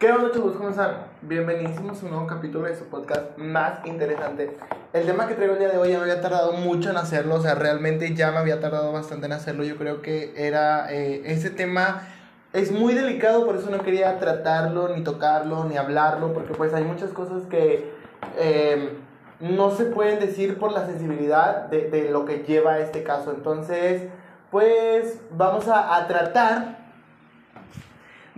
¿Qué onda chicos? ¿Cómo están? Bienvenidos a un nuevo capítulo de su podcast más interesante. El tema que traigo el día de hoy ya me había tardado mucho en hacerlo, o sea, realmente ya me había tardado bastante en hacerlo. Yo creo que era eh, ese tema es muy delicado, por eso no quería tratarlo, ni tocarlo, ni hablarlo, porque pues hay muchas cosas que eh, no se pueden decir por la sensibilidad de, lo que lleva este caso. Entonces, pues vamos a tratar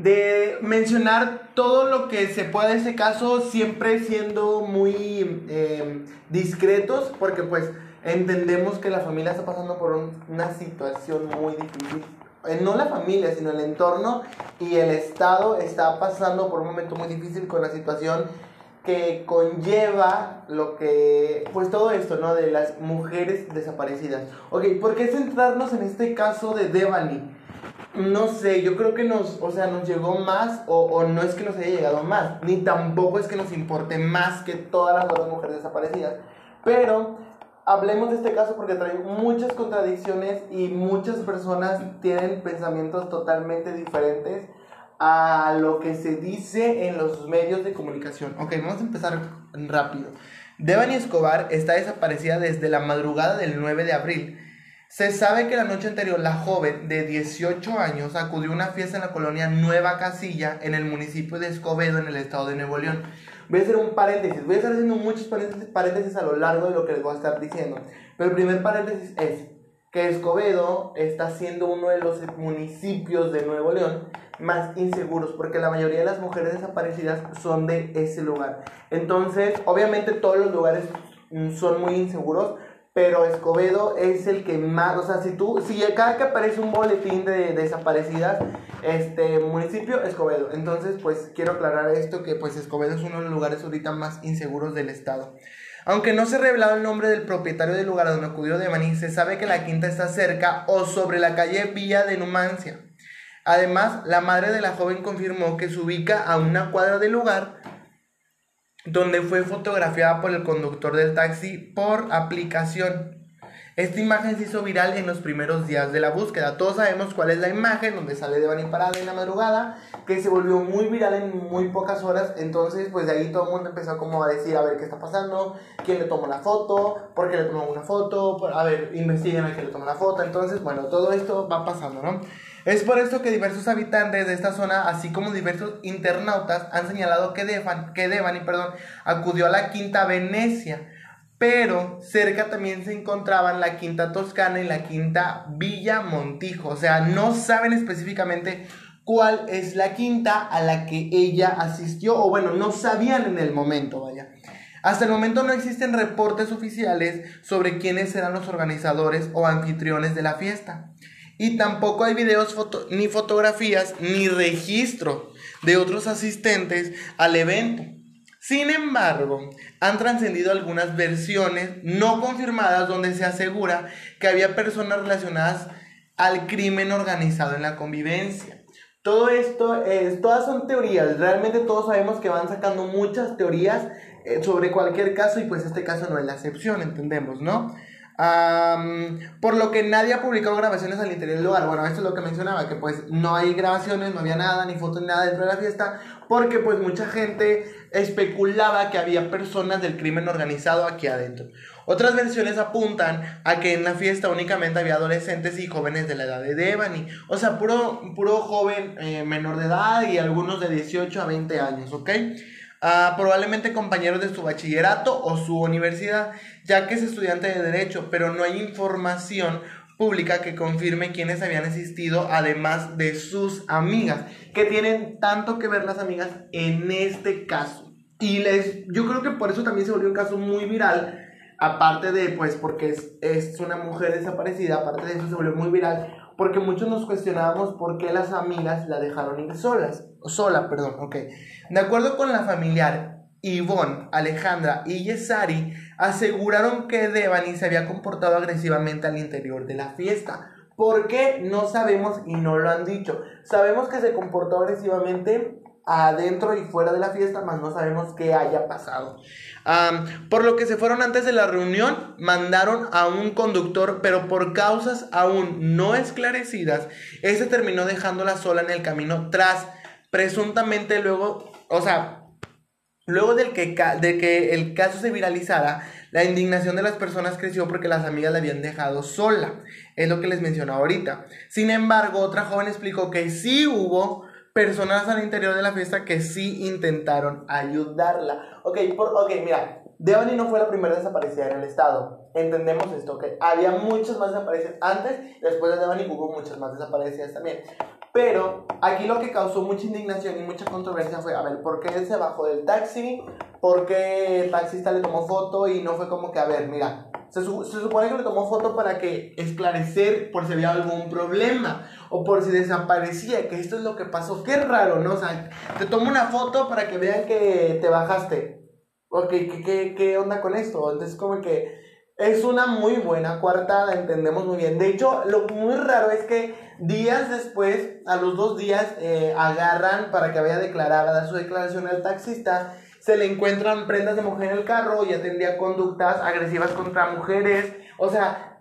de mencionar todo lo que se pueda de ese caso, siempre siendo muy eh, discretos, porque pues entendemos que la familia está pasando por un, una situación muy difícil. Eh, no la familia, sino el entorno y el Estado está pasando por un momento muy difícil con la situación que conlleva lo que, pues todo esto, ¿no? De las mujeres desaparecidas. Ok, ¿por qué centrarnos en este caso de Devani? No sé, yo creo que nos, o sea, nos llegó más, o, o, no es que nos haya llegado más, ni tampoco es que nos importe más que todas las otras mujeres desaparecidas. Pero hablemos de este caso porque trae muchas contradicciones y muchas personas tienen pensamientos totalmente diferentes a lo que se dice en los medios de comunicación. Ok, vamos a empezar rápido. Devani Escobar está desaparecida desde la madrugada del 9 de abril se sabe que la noche anterior la joven de 18 años acudió a una fiesta en la colonia Nueva Casilla en el municipio de Escobedo en el estado de Nuevo León. Voy a hacer un paréntesis, voy a estar haciendo muchos paréntesis, a lo largo de lo que les voy a estar diciendo. Pero el primer paréntesis es que Escobedo está siendo uno de los municipios de Nuevo León más inseguros porque la mayoría de las mujeres desaparecidas son de ese lugar. Entonces, obviamente todos los lugares son muy inseguros, pero Escobedo es el que más, o sea, si tú, si cada que aparece un boletín de, desaparecidas, este municipio, Escobedo. Entonces, pues quiero aclarar esto, que pues Escobedo es uno de los lugares ahorita más inseguros del estado. Aunque no se ha revelado el nombre del propietario del lugar donde acudió Devani, se sabe que la quinta está cerca o sobre la calle Villa de Numancia. Además, la madre de la joven confirmó que se ubica a una cuadra del lugar donde fue fotografiada por el conductor del taxi por aplicación. Esta imagen se hizo viral en los primeros días de la búsqueda. Todos sabemos cuál es la imagen donde sale de Bani Parada en la madrugada, que se volvió muy viral en muy pocas horas. Entonces, pues de ahí todo el mundo empezó como a decir, a ver qué está pasando, quién le tomó la foto, por qué le tomó una foto, a ver, investiguen a quién le tomó la foto. Entonces, bueno, todo esto va pasando, ¿no? Es por esto que diversos habitantes de esta zona, así como diversos internautas, han señalado que, Devan, que Devani perdón, acudió a la Quinta Venecia, pero cerca también se encontraban la Quinta Toscana y la Quinta Villa Montijo. O sea, no saben específicamente cuál es la quinta a la que ella asistió, o bueno, no sabían en el momento, vaya. Hasta el momento no existen reportes oficiales sobre quiénes eran los organizadores o anfitriones de la fiesta y tampoco hay videos ni fotografías ni registro de otros asistentes al evento. Sin embargo, han trascendido algunas versiones no confirmadas donde se asegura que había personas relacionadas al crimen organizado en la convivencia. Todo esto es, todas son teorías, realmente todos sabemos que van sacando muchas teorías eh, sobre cualquier caso y pues este caso no es la excepción, entendemos, ¿no? Por lo que nadie ha publicado grabaciones al interior del lugar. Bueno, esto es lo que mencionaba, que pues no hay grabaciones, no había nada, ni fotos, ni nada dentro de la fiesta, porque pues mucha gente especulaba que había personas del crimen organizado aquí adentro. Otras versiones apuntan a que en la fiesta únicamente había adolescentes y jóvenes de la edad de Devani. O sea, puro, puro joven eh, menor de edad y algunos de 18 a 20 años, ¿ok? Probablemente compañeros de su bachillerato o su universidad, ya que es estudiante de derecho, pero no hay información pública que confirme quiénes habían asistido, además de sus amigas, que tienen tanto que ver las amigas en este caso. Y les, yo creo que por eso también se volvió un caso muy viral, aparte de, pues, porque es, es una mujer desaparecida, aparte de eso se volvió muy viral, porque muchos nos cuestionábamos por qué las amigas la dejaron ir solas, sola, perdón, ok. De acuerdo con la familiar Yvonne, Alejandra y Yesari, aseguraron que Devani se había comportado agresivamente al interior de la fiesta. ¿Por qué? No sabemos y no lo han dicho. Sabemos que se comportó agresivamente adentro y fuera de la fiesta, más no sabemos qué haya pasado. por lo que se fueron antes de la reunión, mandaron a un conductor, pero por causas aún no esclarecidas, ese terminó dejándola sola en el camino tras Presuntamente luego, o sea, luego del que, de que el caso se viralizara, la indignación de las personas creció porque las amigas la habían dejado sola. Es lo que les menciono ahorita. Sin embargo, otra joven explicó que sí hubo personas al interior de la fiesta que sí intentaron ayudarla. Ok, por, ok, mira, Devani no fue la primera desaparecida en el estado. Entendemos esto, que había muchas más desaparecidas antes, después de Devani hubo muchas más desaparecidas también. Pero aquí lo que causó mucha indignación y mucha controversia fue, a ver, ¿por qué se bajó del taxi? ¿Por qué el taxista le tomó foto y no fue como que, a ver, mira, se, supone que le tomó foto para que esclarecer por si había algún problema o por si desaparecía, que esto es lo que pasó. Qué raro, ¿no? O sea, te tomo una foto para que vean que te bajaste ok, ¿qué, qué, qué onda con esto? Entonces como que es una muy buena coartada, entendemos muy bien. De hecho, lo muy raro es que días después, a los dos días, eh, agarran para que vaya a declarar, a dar su declaración al taxista, se le encuentran prendas de mujer en el carro y atendía conductas agresivas contra mujeres. O sea,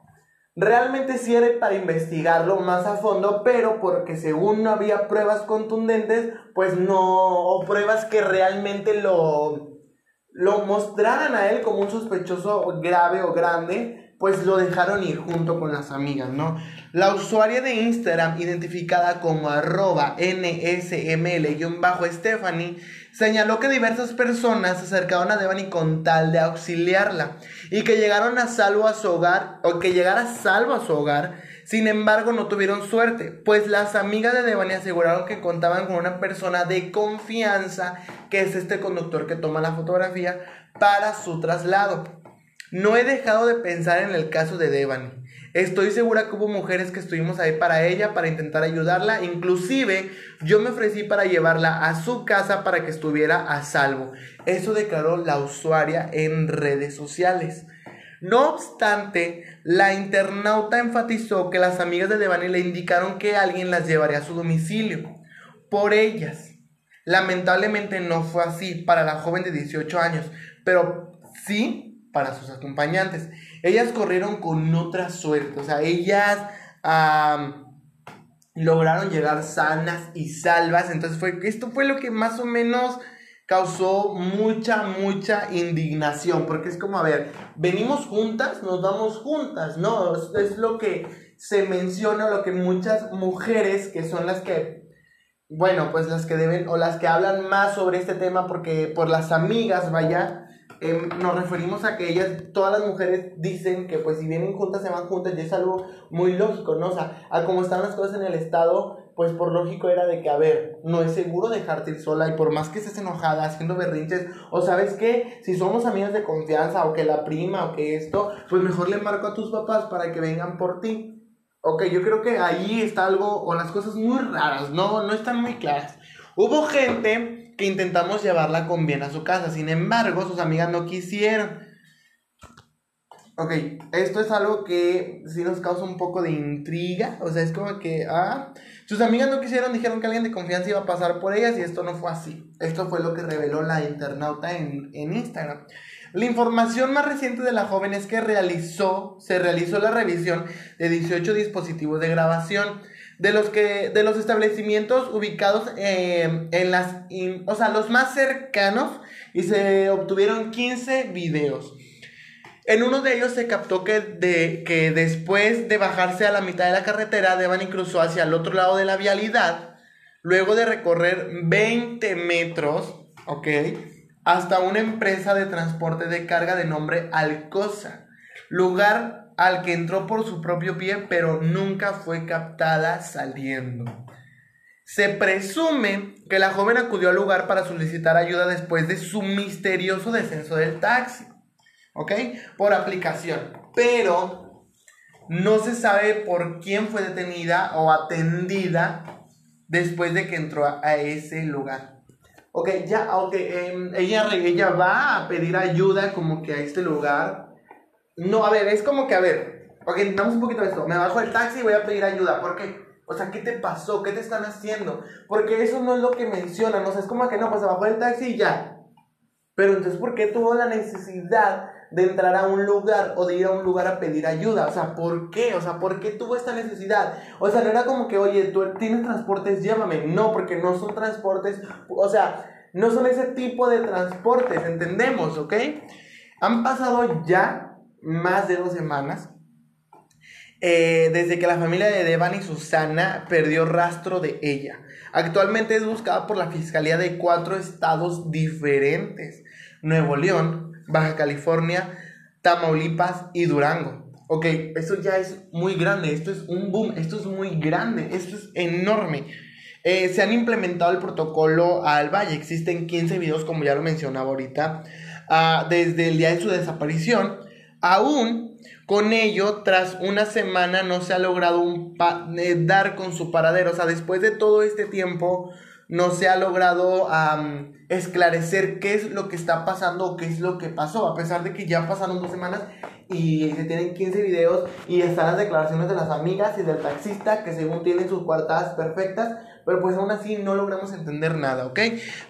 realmente era para investigarlo más a fondo, pero porque según no había pruebas contundentes, pues no, o pruebas que realmente lo lo mostraran a él como un sospechoso grave o grande, pues lo dejaron ir junto con las amigas, ¿no? La usuaria de Instagram, identificada como arroba nsml-stephanie, señaló que diversas personas se acercaron a Devani con tal de auxiliarla y que llegaron a salvo a su hogar, o que llegara salvo a su hogar, sin embargo, no tuvieron suerte, pues las amigas de Devani aseguraron que contaban con una persona de confianza, que es este conductor que toma la fotografía, para su traslado. No he dejado de pensar en el caso de Devani. Estoy segura que hubo mujeres que estuvimos ahí para ella, para intentar ayudarla. Inclusive yo me ofrecí para llevarla a su casa para que estuviera a salvo. Eso declaró la usuaria en redes sociales. No obstante, la internauta enfatizó que las amigas de Devani le indicaron que alguien las llevaría a su domicilio por ellas. Lamentablemente no fue así para la joven de 18 años, pero sí para sus acompañantes. Ellas corrieron con otra suerte, o sea, ellas lograron llegar sanas y salvas. Entonces fue esto fue lo que más o menos causó mucha, mucha indignación, porque es como, a ver, venimos juntas, nos vamos juntas, ¿no? Es, lo que se menciona, lo que muchas mujeres, que son las que, bueno, pues las que deben, o las que hablan más sobre este tema, porque por las amigas, vaya, em, nos referimos a que ellas, todas las mujeres dicen que pues si vienen juntas se van juntas y es algo muy lógico, ¿no? O sea, a como están las cosas en el Estado, pues por lógico era de que, a ver, no es seguro dejarte ir sola y por más que estés enojada, haciendo berrinches, o sabes qué, si somos amigas de confianza o que la prima o que esto, pues mejor le marco a tus papás para que vengan por ti. Ok, yo creo que ahí está algo, o las cosas muy raras, no, no están muy claras. Hubo gente que intentamos llevarla con bien a su casa, sin embargo, sus amigas no quisieron. Ok, esto es algo que sí nos causa un poco de intriga, o sea, es como que, ah, sus amigas no quisieron, dijeron que alguien de confianza iba a pasar por ellas y esto no fue así. Esto fue lo que reveló la internauta en, en Instagram. La información más reciente de la joven es que realizó, se realizó la revisión de 18 dispositivos de grabación de los que de los establecimientos ubicados eh, en las o sea los más cercanos y se obtuvieron 15 videos en uno de ellos se captó que, de, que después de bajarse a la mitad de la carretera, Devani cruzó hacia el otro lado de la vialidad, luego de recorrer 20 metros, ¿ok? Hasta una empresa de transporte de carga de nombre Alcosa, lugar al que entró por su propio pie, pero nunca fue captada saliendo. Se presume que la joven acudió al lugar para solicitar ayuda después de su misterioso descenso del taxi. ¿ok? Por aplicación. Pero no se sabe por quién fue detenida o atendida después de que entró a ese lugar. Ok, ya, ok, em, ella, ella va a pedir ayuda como que a este lugar. No, a ver, es como que, a ver, ok, damos un poquito de esto. Me bajo del taxi y voy a pedir ayuda. ¿Por qué? O sea, ¿qué te pasó? ¿Qué te están haciendo? Porque eso no es lo que mencionan. O sea, es como que no, pues se bajó del taxi y ya. Pero entonces, ¿por qué tuvo la necesidad de entrar a un lugar o de ir a un lugar a pedir ayuda. O sea, ¿por qué? O sea, ¿por qué tuvo esta necesidad? O sea, no era como que, oye, tú tienes transportes, llámame. No, porque no son transportes, o sea, no son ese tipo de transportes, entendemos, ¿ok? Han pasado ya más de dos semanas eh, desde que la familia de Devan y Susana perdió rastro de ella. Actualmente es buscada por la Fiscalía de cuatro estados diferentes. Nuevo León, Baja California, Tamaulipas y Durango. Ok, esto ya es muy grande, esto es un boom, esto es muy grande, esto es enorme. Eh, se han implementado el protocolo al Valle, existen 15 videos como ya lo mencionaba ahorita, ah, desde el día de su desaparición. Aún con ello, tras una semana no se ha logrado un eh, dar con su paradero. O sea, después de todo este tiempo no se ha logrado esclarecer qué es lo que está pasando o qué es lo que pasó. A pesar de que ya pasaron dos semanas y se tienen 15 videos y están las declaraciones de las amigas y del taxista que según tienen sus cuartadas perfectas. Pero pues aún así no logramos entender nada, ¿ok?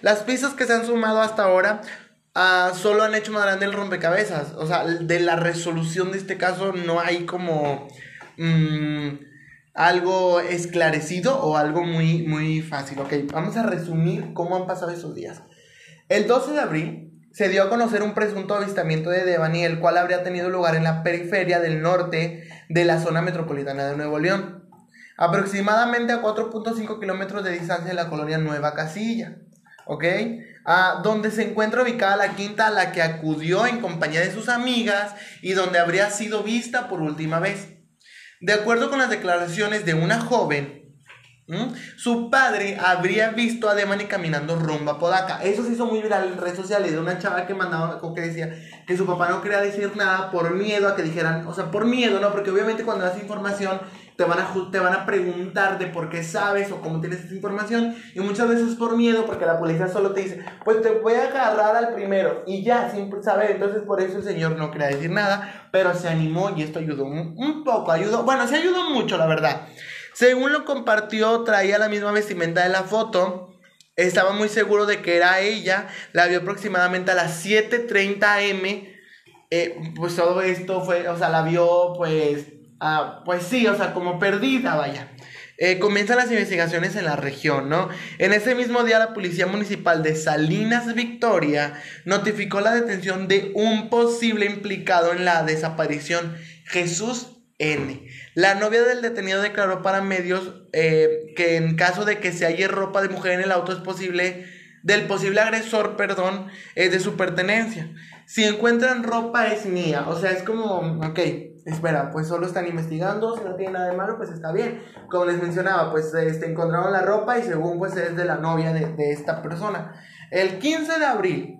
Las pistas que se han sumado hasta ahora Ah, solo han hecho más grande el rompecabezas. O sea, de la resolución de este caso no hay como mm, algo esclarecido o algo muy, muy fácil. Ok, vamos a resumir cómo han pasado esos días. El 12 de abril se dio a conocer un presunto avistamiento de Devani, el cual habría tenido lugar en la periferia del norte de la zona metropolitana de Nuevo León, aproximadamente a 4.5 kilómetros de distancia de la colonia Nueva Casilla. ¿Ok? donde se encuentra ubicada la quinta a la que acudió en compañía de sus amigas y donde habría sido vista por última vez. De acuerdo con las declaraciones de una joven, su padre habría visto a Demani caminando rumbo a Podaca. Eso se hizo muy viral en redes sociales de una chava que mandaba, que decía que su papá no quería decir nada por miedo a que dijeran, o sea, por miedo, ¿no? Porque obviamente cuando das información te van, a, te van a preguntar de por qué sabes o cómo tienes esa información y muchas veces por miedo porque la policía solo te dice, pues te voy a agarrar al primero y ya, sin saber, entonces por eso el señor no quería decir nada, pero se animó y esto ayudó un, poco, ayudó, bueno, se ayudó mucho la verdad. Según lo compartió, traía la misma vestimenta de la foto. Estaba muy seguro de que era ella. La vio aproximadamente a las 7:30 am. Eh, pues todo esto fue, o sea, la vio pues Ah, pues sí, o sea, como perdida, vaya. Eh, comienzan las investigaciones en la región, ¿no? En ese mismo día la Policía Municipal de Salinas Victoria notificó la detención de un posible implicado en la desaparición, Jesús N. La novia del detenido declaró para medios eh, que en caso de que se halle ropa de mujer en el auto es posible, del posible agresor, perdón, es de su pertenencia. Si encuentran ropa es mía, o sea, es como, ok, espera, pues solo están investigando, si no tiene nada de malo, pues está bien. Como les mencionaba, pues este, encontraron la ropa y según pues es de la novia de, esta persona. El 15 de abril,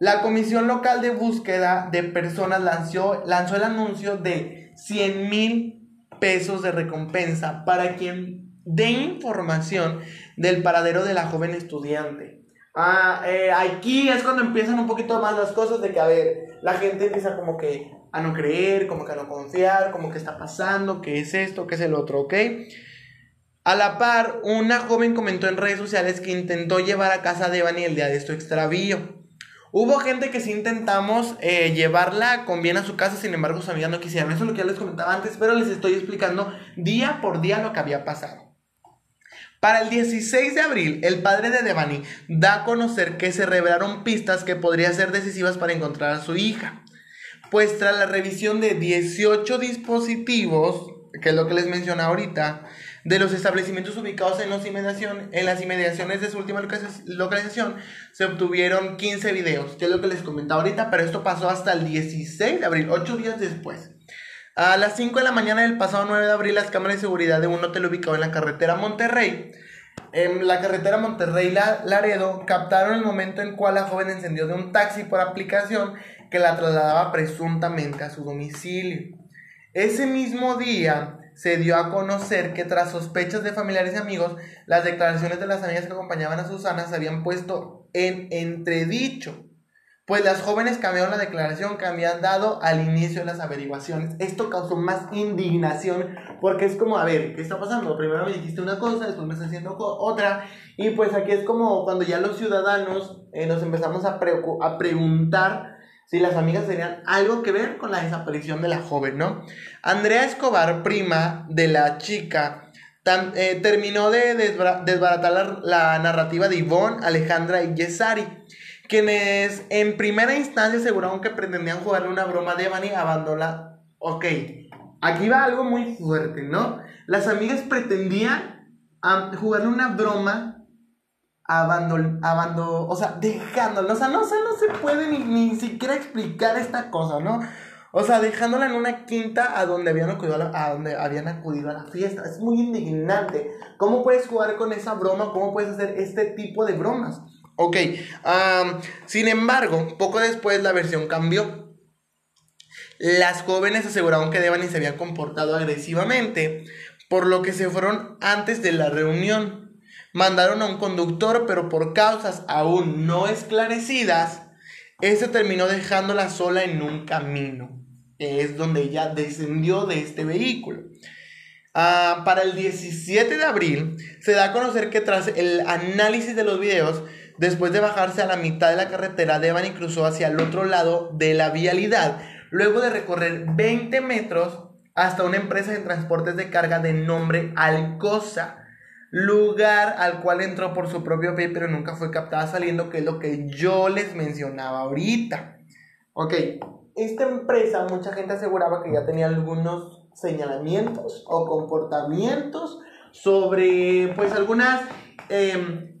la Comisión Local de Búsqueda de Personas lanzó, lanzó el anuncio de 100 mil pesos de recompensa para quien dé información del paradero de la joven estudiante. Ah, eh, aquí es cuando empiezan un poquito más las cosas de que, a ver, la gente empieza como que a no creer, como que a no confiar, como que está pasando, qué es esto, qué es el otro, ¿ok? A la par, una joven comentó en redes sociales que intentó llevar a casa de Evany el día de su extravío. Hubo gente que sí intentamos eh, llevarla con bien a su casa, sin embargo sus amigas no quisieron. Eso es lo que ya les comentaba antes, pero les estoy explicando día por día lo que había pasado. Para el 16 de abril, el padre de Devani da a conocer que se revelaron pistas que podrían ser decisivas para encontrar a su hija. Pues tras la revisión de 18 dispositivos, que es lo que les mencioné ahorita, de los establecimientos ubicados en, las inmediaciones de su última localización, se obtuvieron 15 videos, que es lo que les comentaba ahorita, pero esto pasó hasta el 16 de abril, 8 días después. A las 5 de la mañana del pasado 9 de abril, las cámaras de seguridad de un hotel ubicado en la carretera Monterrey, en la carretera Monterrey-Laredo, captaron el momento en cual la joven encendió de un taxi por aplicación que la trasladaba presuntamente a su domicilio. Ese mismo día se dio a conocer que tras sospechas de familiares y amigos, las declaraciones de las amigas que acompañaban a Susana se habían puesto en entredicho, pues las jóvenes cambiaron la declaración que habían dado al inicio de las averiguaciones. Esto causó más indignación porque es como, a ver, ¿qué está pasando? Primero me dijiste una cosa, después me estás haciendo otra, y pues aquí es como cuando ya los ciudadanos eh, nos empezamos a, a preguntar si las amigas tenían algo que ver con la desaparición de la joven, ¿no? Andrea Escobar, prima de la chica, eh, terminó de desbaratar la, narrativa de Ivonne, Alejandra y Yesari, quienes en primera instancia aseguraron que pretendían jugarle una broma de Devani abandonarla. Ok, aquí va algo muy fuerte, ¿no? Las amigas pretendían jugarle una broma abandonando, o sea, dejándolo, o sea, no, no se puede ni, ni siquiera explicar esta cosa, ¿no? O sea, dejándola en una quinta a donde habían acudido a, a, donde habían acudido a la fiesta. Es muy indignante. ¿Cómo puedes jugar con esa broma? ¿Cómo puedes hacer este tipo de bromas? Ok, sin embargo, poco después la versión cambió. Las jóvenes aseguraron que Devani se había comportado agresivamente, por lo que se fueron antes de la reunión. Mandaron a un conductor, pero por causas aún no esclarecidas, ese terminó dejándola sola en un camino. Es donde ella descendió de este vehículo. Ah, para el 17 de abril se da a conocer que tras el análisis de los videos, después de bajarse a la mitad de la carretera, Devani cruzó hacia el otro lado de la vialidad, luego de recorrer 20 metros hasta una empresa de transportes de carga de nombre Alcosa lugar al cual entró por su propio pie, pero nunca fue captada saliendo, que es lo que yo les mencionaba ahorita. Ok, esta empresa, mucha gente aseguraba que ya tenía algunos señalamientos o comportamientos sobre, pues, algunas em,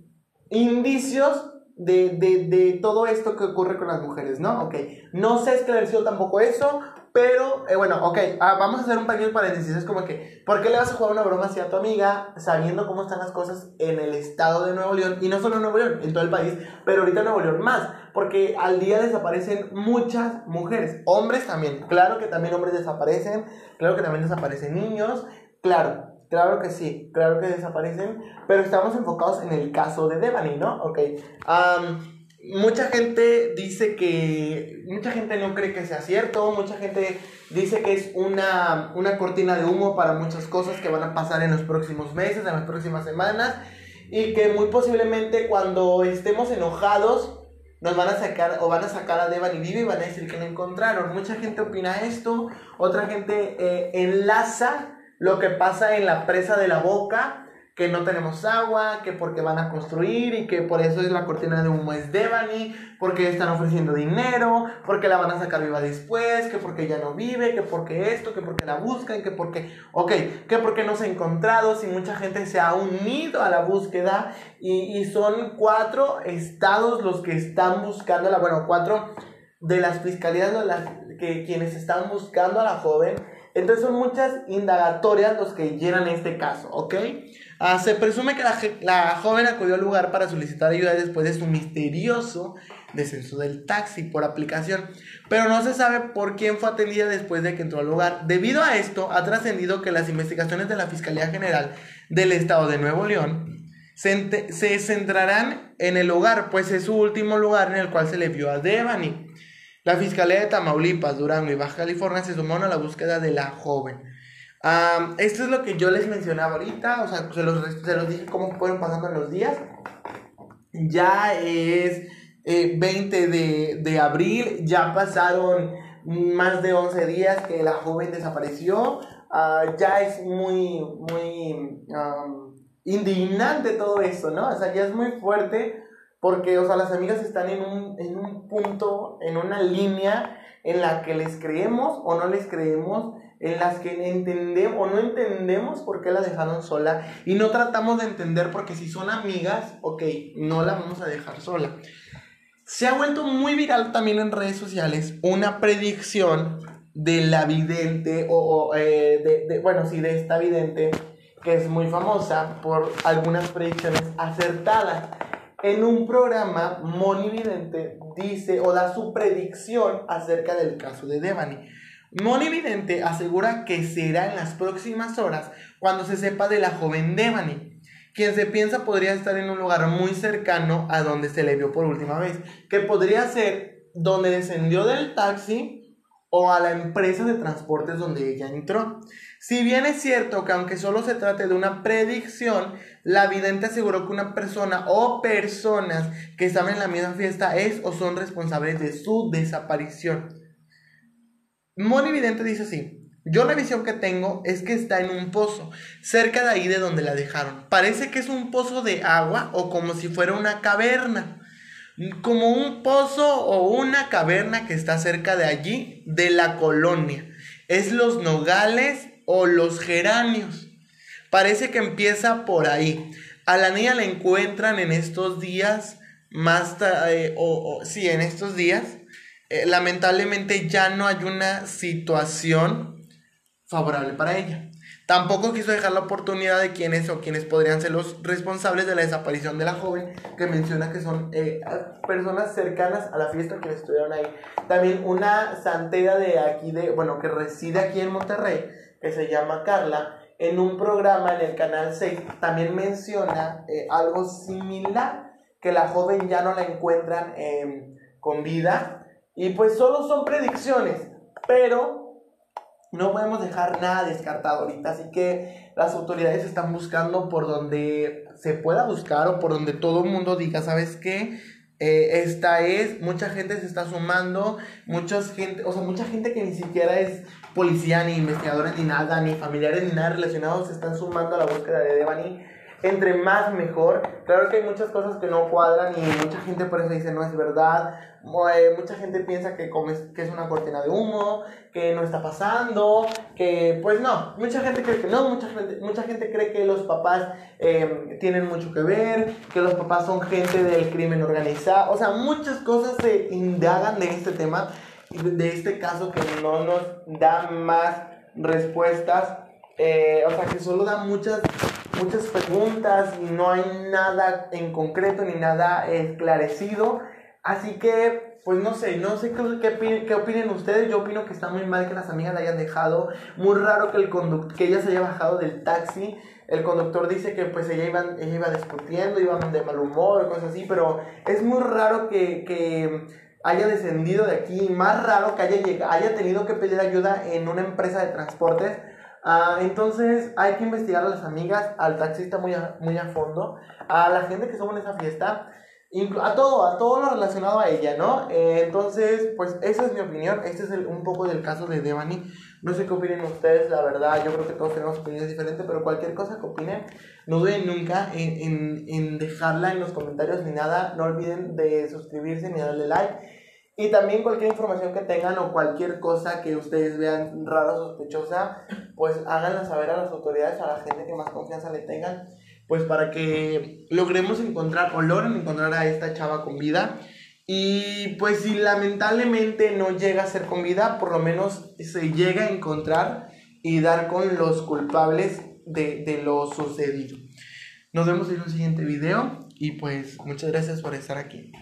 indicios de, de, de, todo esto que ocurre con las mujeres, ¿no? Ok, no se esclareció tampoco eso, pero, eh, bueno, ok, ah, vamos a hacer un pequeño paréntesis. Es como que, ¿por qué le vas a jugar una broma así a tu amiga sabiendo cómo están las cosas en el estado de Nuevo León? Y no solo en Nuevo León, en todo el país, pero ahorita en Nuevo León más. Porque al día desaparecen muchas mujeres, hombres también. Claro que también hombres desaparecen, claro que también desaparecen niños, claro. Claro que sí, claro que desaparecen, pero estamos enfocados en el caso de Devani, ¿no? Ok. Um, mucha gente dice que, mucha gente no cree que sea cierto, mucha gente dice que es una, una cortina de humo para muchas cosas que van a pasar en los próximos meses, en las próximas semanas, y que muy posiblemente cuando estemos enojados nos van a sacar o van a sacar a Devan Vivi y van a decir que lo encontraron. Mucha gente opina esto, otra gente eh, enlaza lo que pasa en la presa de la boca que no tenemos agua, que porque van a construir y que por eso es la cortina de humo es Devani, porque están ofreciendo dinero, porque la van a sacar viva después, que porque ya no vive, que porque esto, que porque la buscan, que porque, ok, que porque no se ha encontrado, si mucha gente se ha unido a la búsqueda y, y son cuatro estados los que están buscándola, bueno, cuatro de las fiscalías de las, que quienes están buscando a la joven, entonces son muchas indagatorias los que llenan este caso, ¿ok? Ah, se presume que la, joven acudió al lugar para solicitar ayuda después de su misterioso descenso del taxi por aplicación, pero no se sabe por quién fue atendida después de que entró al lugar. Debido a esto, ha trascendido que las investigaciones de la Fiscalía General del Estado de Nuevo León se, se centrarán en el hogar, pues es su último lugar en el cual se le vio a Devani. La Fiscalía de Tamaulipas, Durango y Baja California se sumaron a la búsqueda de la joven esto es lo que yo les mencionaba ahorita, o sea, se los, se los dije cómo fueron pasando los días. Ya es 20 eh, de, de, abril, ya pasaron más de 11 días que la joven desapareció. Ah, ya es muy, muy indignante todo esto, ¿no? O sea, ya es muy fuerte porque, o sea, las amigas están en un, en un punto, en una línea en la que les creemos o no les creemos en las que entendemos o no entendemos por qué la dejaron sola y no tratamos de entender porque si son amigas, ok, no la vamos a dejar sola. Se ha vuelto muy viral también en redes sociales una predicción de la vidente o, eh, de, de, bueno, sí, de esta vidente que es muy famosa por algunas predicciones acertadas. En un programa, Moni Vidente dice o da su predicción acerca del caso de Devani. Moni Vidente asegura que será en las próximas horas cuando se sepa de la joven Devani, quien se piensa podría estar en un lugar muy cercano a donde se le vio por última vez, que podría ser donde descendió del taxi o a la empresa de transportes donde ella entró. Si bien es cierto que aunque solo se trate de una predicción, la vidente aseguró que una persona o personas que estaban en la misma fiesta es o son responsables de su desaparición. Moni Vidente dice así, yo la visión que tengo es que está en un pozo, cerca de ahí de donde la dejaron. Parece que es un pozo de agua o como si fuera una caverna. Como un pozo o una caverna que está cerca de allí, de la colonia. Es los nogales o los geranios. Parece que empieza por ahí. A la niña la encuentran en estos días, más eh, o, sí, en estos días. Eh, lamentablemente ya no hay una situación favorable para ella. Tampoco quiso dejar la oportunidad de quienes o quienes podrían ser los responsables de la desaparición de la joven, que menciona que son eh, personas cercanas a la fiesta que estuvieron ahí. También una santera de aquí, de, bueno, que reside aquí en Monterrey, que se llama Carla, en un programa en el canal 6 también menciona eh, algo similar, que la joven ya no la encuentran em, con vida. Y pues solo son predicciones, pero no podemos dejar nada descartado ahorita. Así que las autoridades están buscando por donde se pueda buscar o por donde todo el mundo diga, ¿sabes qué? Eh, esta es, mucha gente se está sumando, mucha gente, o sea, mucha gente que ni siquiera es policía, ni investigadores, ni nada, ni familiares, ni nada relacionados se están sumando a la búsqueda de Devani. Entre más mejor. Claro que hay muchas cosas que no cuadran y mucha gente por eso dice no es verdad. Eh, mucha gente piensa que, que es una cortina de humo, que no está pasando, que pues no. Mucha gente cree que no, mucha gente, mucha gente cree que los papás em, tienen mucho que ver, que los papás son gente del crimen organizado. O sea, muchas cosas se indagan de este tema de este caso que no nos da más respuestas, eh, o sea, que solo da muchas, muchas preguntas y no hay nada en concreto ni nada esclarecido. Así que, pues no sé, no sé qué, qué, opinen ustedes. Yo opino que está muy mal que las amigas la hayan dejado. Muy raro que, el que ella se haya bajado del taxi. El conductor dice que pues ella iba, ella iba discutiendo, iban de mal humor, cosas así. Pero es muy raro que, que haya descendido de aquí, más raro que haya, haya tenido que pedir ayuda en una empresa de transportes. Ah, entonces hay que investigar a las amigas, al taxista muy a, muy a fondo, a la gente que estuvo en esa fiesta, a todo, a todo lo relacionado a ella, ¿no? Eh, entonces, pues esa es mi opinión, este es un poco del caso de Devani. No sé qué opinen ustedes, la verdad, yo creo que todos tenemos opiniones diferentes, pero cualquier cosa que opinen, no duden nunca en, en, en dejarla en los comentarios ni nada. No olviden de suscribirse ni darle like. Y también cualquier información que tengan o cualquier cosa que ustedes vean rara o sospechosa, pues háganla saber a las autoridades, a la gente que más confianza le tengan, pues para que logremos encontrar o logren encontrar a esta chava con vida. Y pues si lamentablemente no llega a ser con vida, por lo menos se llega a encontrar y dar con los culpables de, de lo sucedido. Nos vemos en un siguiente video y pues muchas gracias por estar aquí.